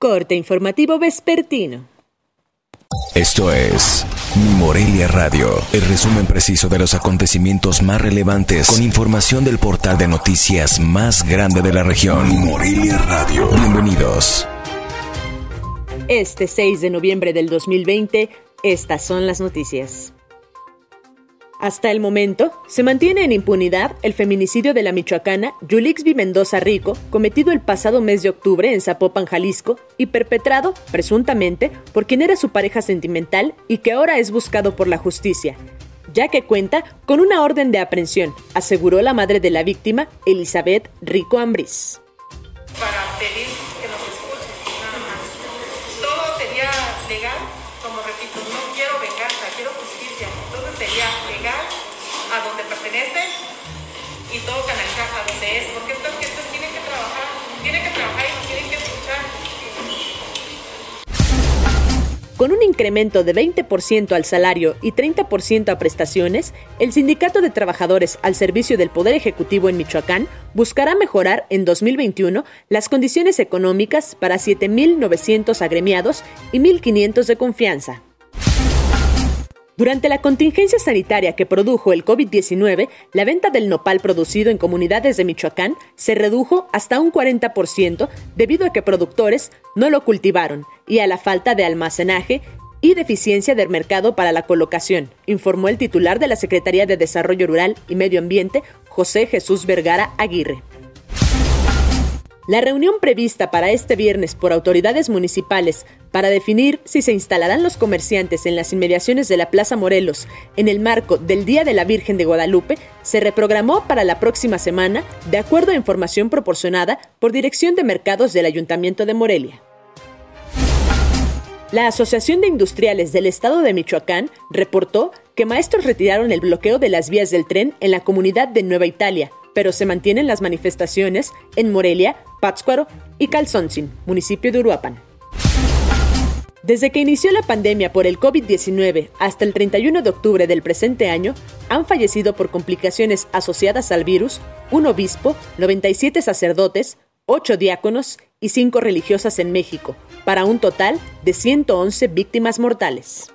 Corte informativo vespertino. Esto es Mi Morelia Radio, el resumen preciso de los acontecimientos más relevantes con información del portal de noticias más grande de la región. Mi Morelia Radio. Bienvenidos. Este 6 de noviembre del 2020, estas son las noticias. Hasta el momento, se mantiene en impunidad el feminicidio de la michoacana Yulixby Mendoza Rico, cometido el pasado mes de octubre en Zapopan, Jalisco, y perpetrado, presuntamente, por quien era su pareja sentimental y que ahora es buscado por la justicia, ya que cuenta con una orden de aprehensión, aseguró la madre de la víctima, Elizabeth Rico Ambris. Para pedir que nos escuchen, nada más. Todo sería legal, como repito, no quiero sería legal a donde pertenece y todo canalizar a donde es, porque estas gentes tienen que trabajar, tienen que trabajar y nos tienen que escuchar. Con un incremento de 20% al salario y 30% a prestaciones, el Sindicato de Trabajadores al Servicio del Poder Ejecutivo en Michoacán buscará mejorar en 2021 las condiciones económicas para 7.900 agremiados y 1.500 de confianza. Durante la contingencia sanitaria que produjo el COVID-19, la venta del nopal producido en comunidades de Michoacán se redujo hasta un 40% debido a que productores no lo cultivaron y a la falta de almacenaje y deficiencia del mercado para la colocación, informó el titular de la Secretaría de Desarrollo Rural y Medio Ambiente, José Jesús Vergara Aguirre. La reunión prevista para este viernes por autoridades municipales para definir si se instalarán los comerciantes en las inmediaciones de la Plaza Morelos en el marco del Día de la Virgen de Guadalupe se reprogramó para la próxima semana de acuerdo a información proporcionada por Dirección de Mercados del Ayuntamiento de Morelia. La Asociación de Industriales del Estado de Michoacán reportó que maestros retiraron el bloqueo de las vías del tren en la comunidad de Nueva Italia, pero se mantienen las manifestaciones en Morelia, Pátzcuaro y Calzoncin, municipio de Uruapan. Desde que inició la pandemia por el COVID-19 hasta el 31 de octubre del presente año, han fallecido por complicaciones asociadas al virus un obispo, 97 sacerdotes, 8 diáconos y 5 religiosas en México, para un total de 111 víctimas mortales.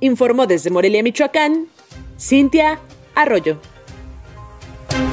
Informó desde Morelia, Michoacán, Cintia Arroyo.